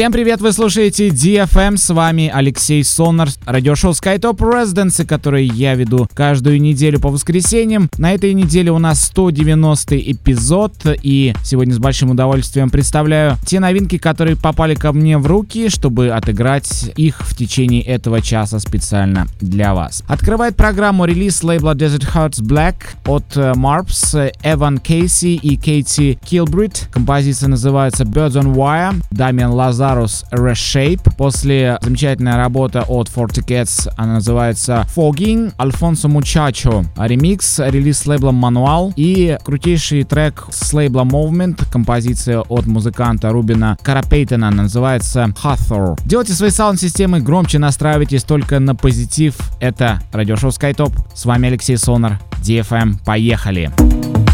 Всем привет, вы слушаете DFM, с вами Алексей Сонар, радиошоу SkyTop Residency, который я веду каждую неделю по воскресеньям. На этой неделе у нас 190 эпизод, и сегодня с большим удовольствием представляю те новинки, которые попали ко мне в руки, чтобы отыграть их в течение этого часа специально для вас. Открывает программу релиз лейбла Desert Hearts Black от Marps, Эван Кейси и Кейти Килбрид. Композиция называется Birds on Wire, Дамиан Лазар Lazarus Reshape. После замечательная работа от Forty Cats, она называется Fogging. Альфонсо Мучачо ремикс, релиз с лейблом Manual и крутейший трек с лейбла Movement, композиция от музыканта Рубина Карапейтена, называется Hathor. Делайте свои саунд-системы громче, настраивайтесь только на позитив. Это радиошоу SkyTop. С вами Алексей Сонар, DFM. Поехали! Поехали!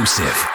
Exclusive.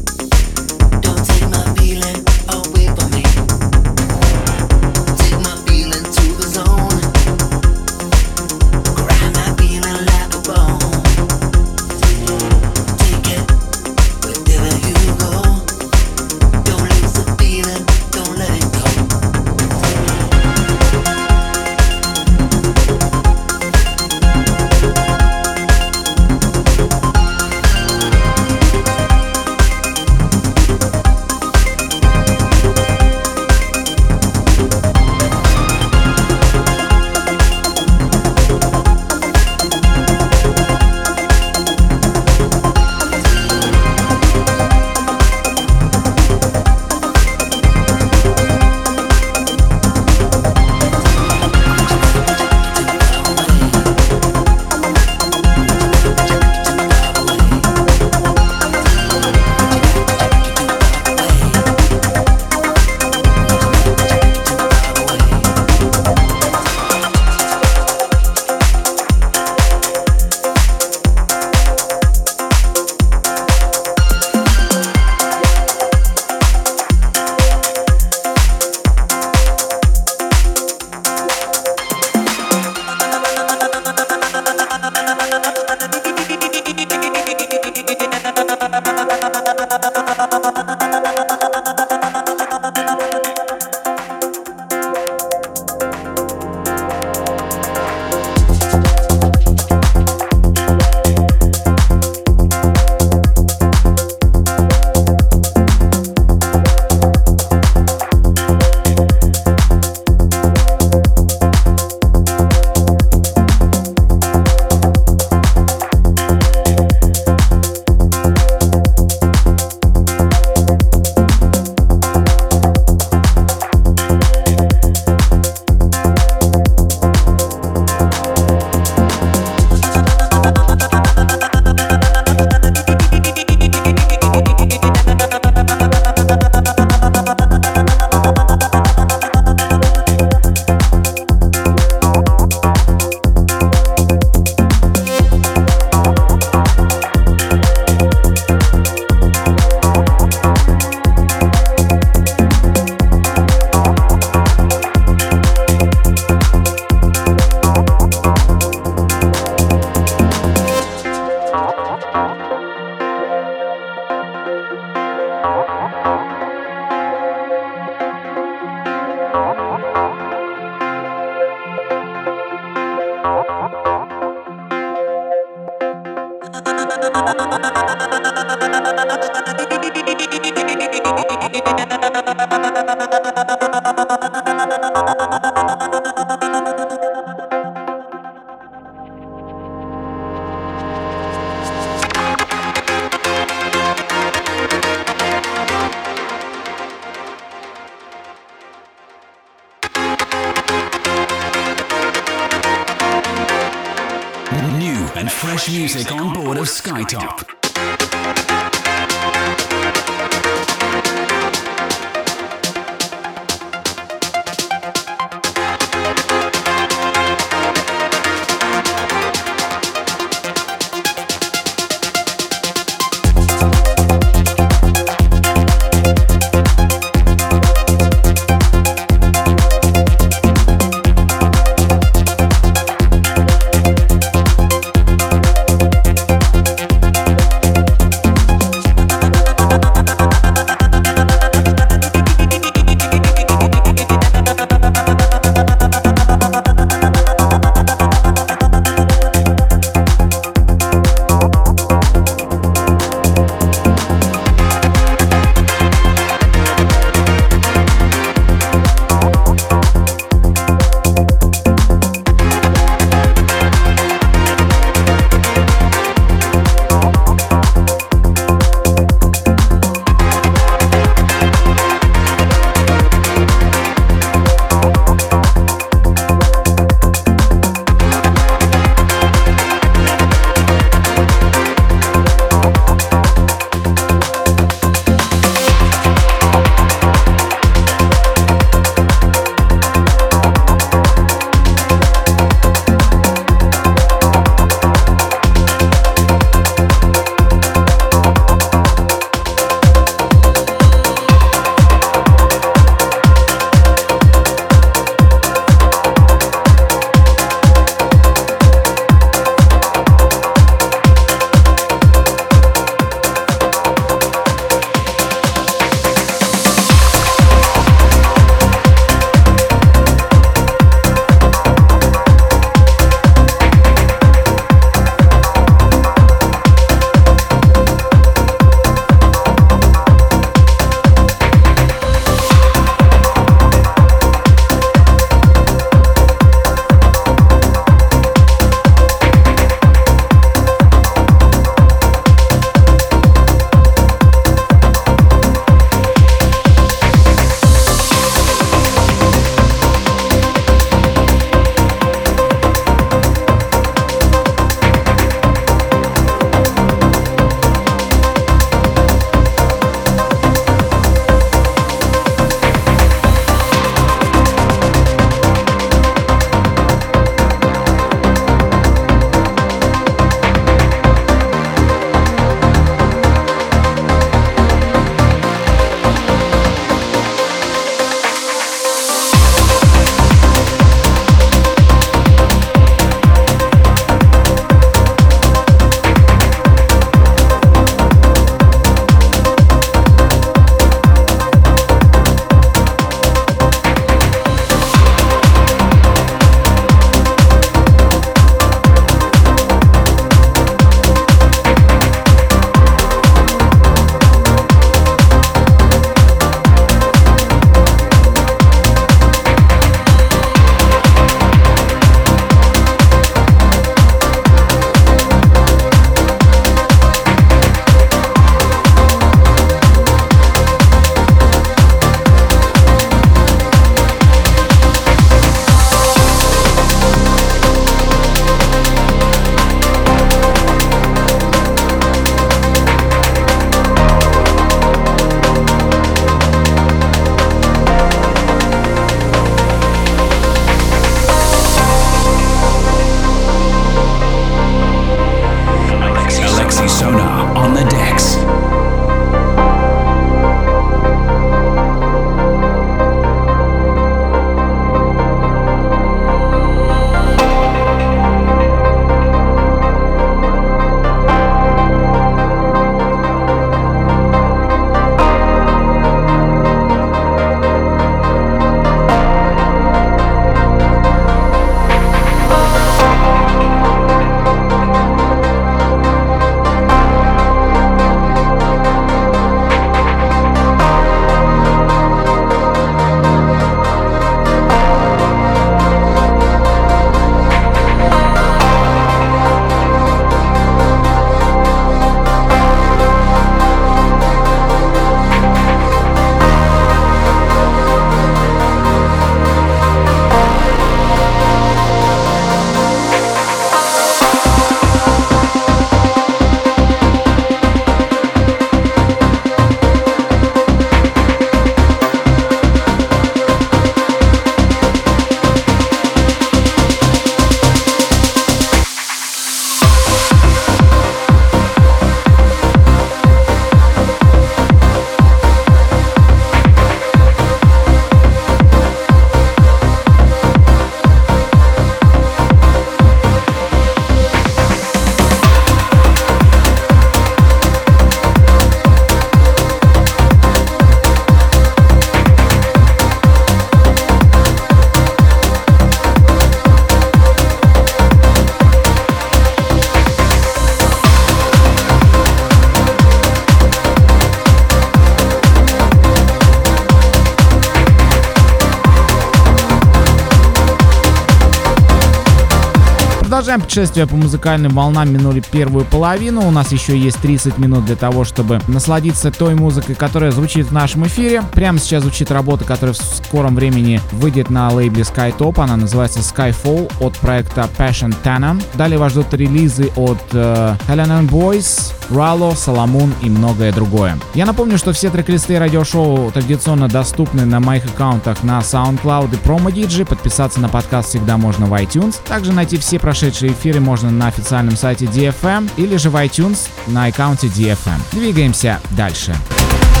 Продолжаем путешествие по музыкальным волнам, минули первую половину. У нас еще есть 30 минут для того, чтобы насладиться той музыкой, которая звучит в нашем эфире. Прямо сейчас звучит работа, которая в скором времени выйдет на лейбле Skytop. Она называется Skyfall от проекта Passion Tana. Далее вас ждут релизы от э, Helen Boys, Rallo, Соломон и многое другое. Я напомню, что все трек-листы радиошоу традиционно доступны на моих аккаунтах на SoundCloud и PromoDigi. Подписаться на подкаст всегда можно в iTunes. Также найти все прошедшие эфиры можно на официальном сайте DFM или же в iTunes на аккаунте DFM. Двигаемся дальше. Алексей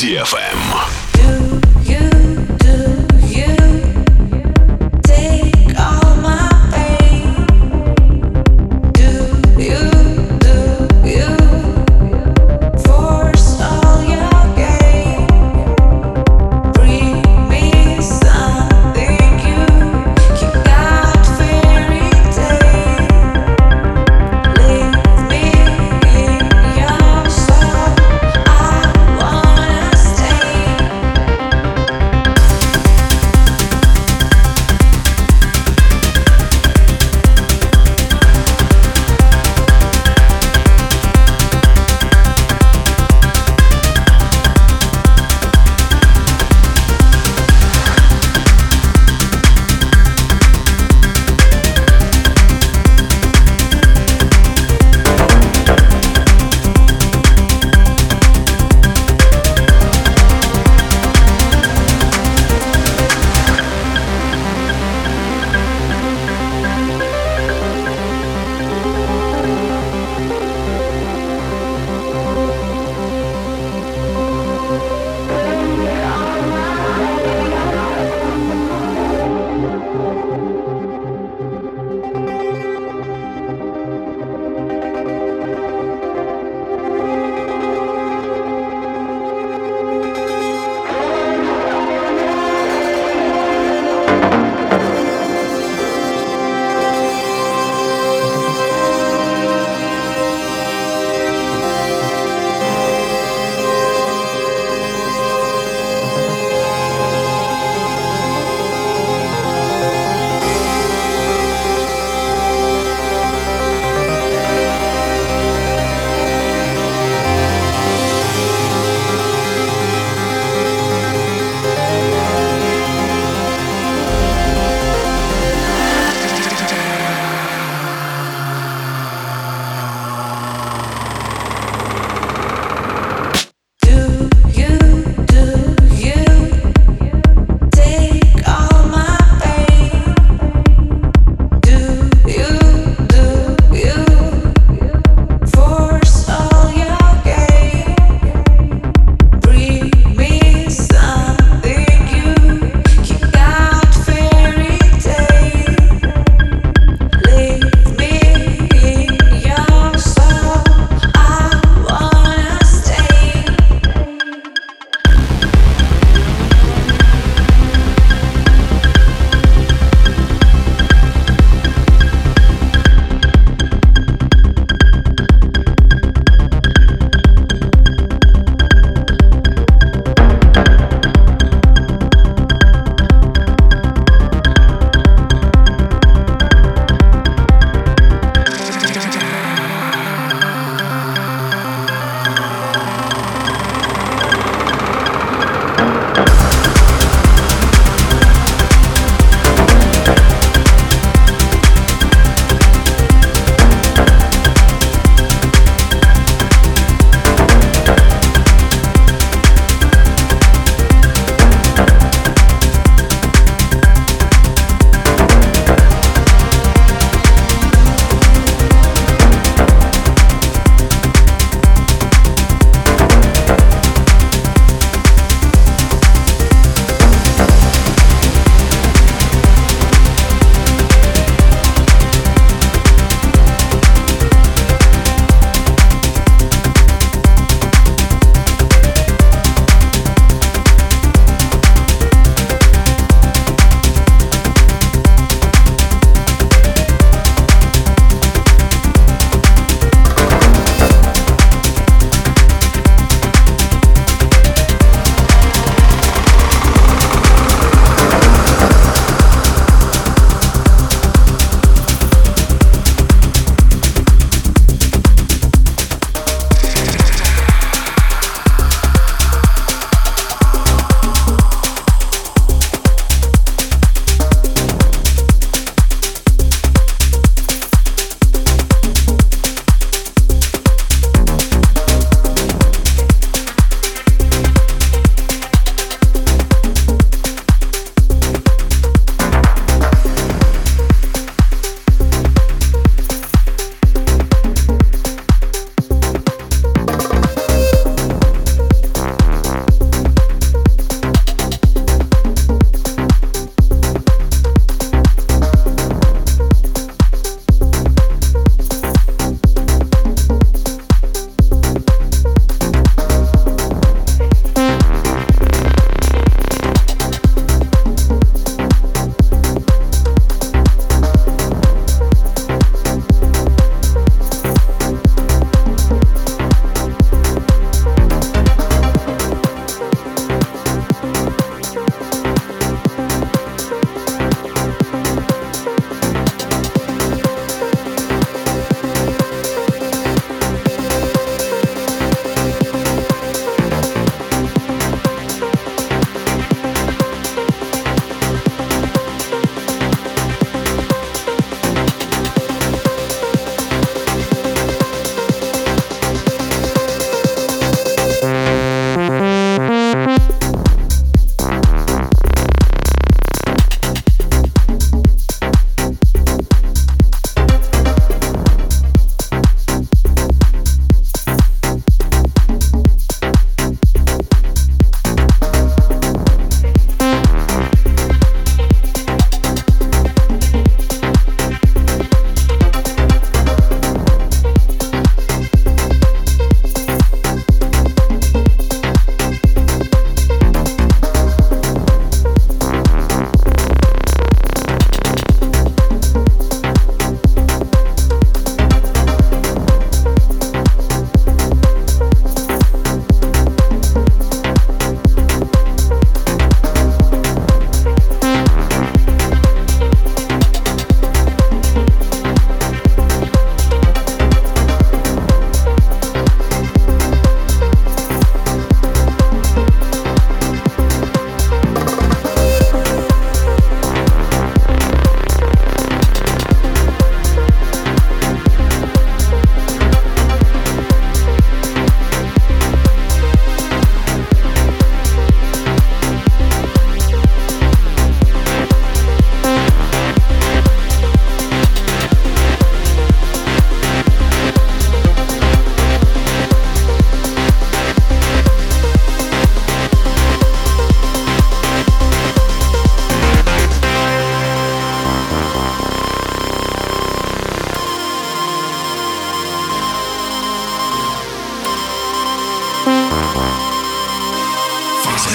DFM.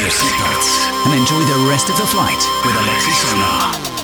Your seatbelts and enjoy the rest of the flight with Alexi Sonar.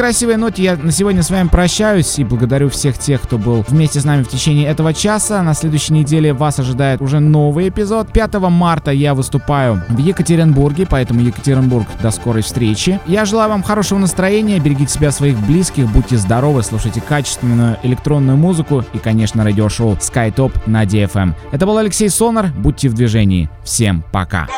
Красивой ноте я на сегодня с вами прощаюсь и благодарю всех тех, кто был вместе с нами в течение этого часа. На следующей неделе вас ожидает уже новый эпизод. 5 марта я выступаю в Екатеринбурге, поэтому Екатеринбург, до скорой встречи. Я желаю вам хорошего настроения, берегите себя, своих близких, будьте здоровы, слушайте качественную электронную музыку и, конечно, радиошоу SkyTop на DFM. Это был Алексей Сонар, будьте в движении. Всем пока.